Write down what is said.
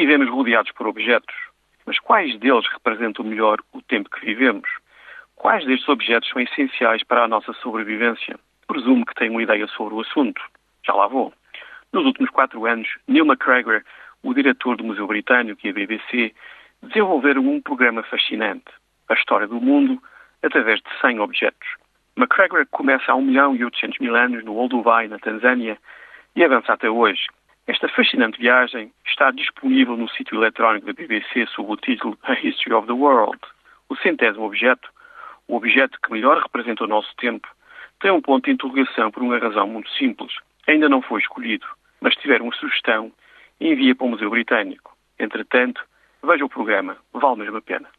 Vivemos rodeados por objetos, mas quais deles representam melhor o tempo que vivemos? Quais destes objetos são essenciais para a nossa sobrevivência? Presumo que tem uma ideia sobre o assunto. Já lá vou. Nos últimos quatro anos, Neil McGregor, o diretor do Museu Britânico e a BBC, desenvolveram um programa fascinante, a história do mundo, através de 100 objetos. McGregor começa há 1 milhão e 800 mil anos no Olduvai, na Tanzânia, e avança até hoje. Esta fascinante viagem está disponível no sítio eletrónico da BBC sob o título A History of the World. O centésimo objeto, o objeto que melhor representa o nosso tempo, tem um ponto de interrogação por uma razão muito simples. Ainda não foi escolhido, mas se tiver uma sugestão, envia para o Museu Britânico. Entretanto, veja o programa, vale mesmo a pena.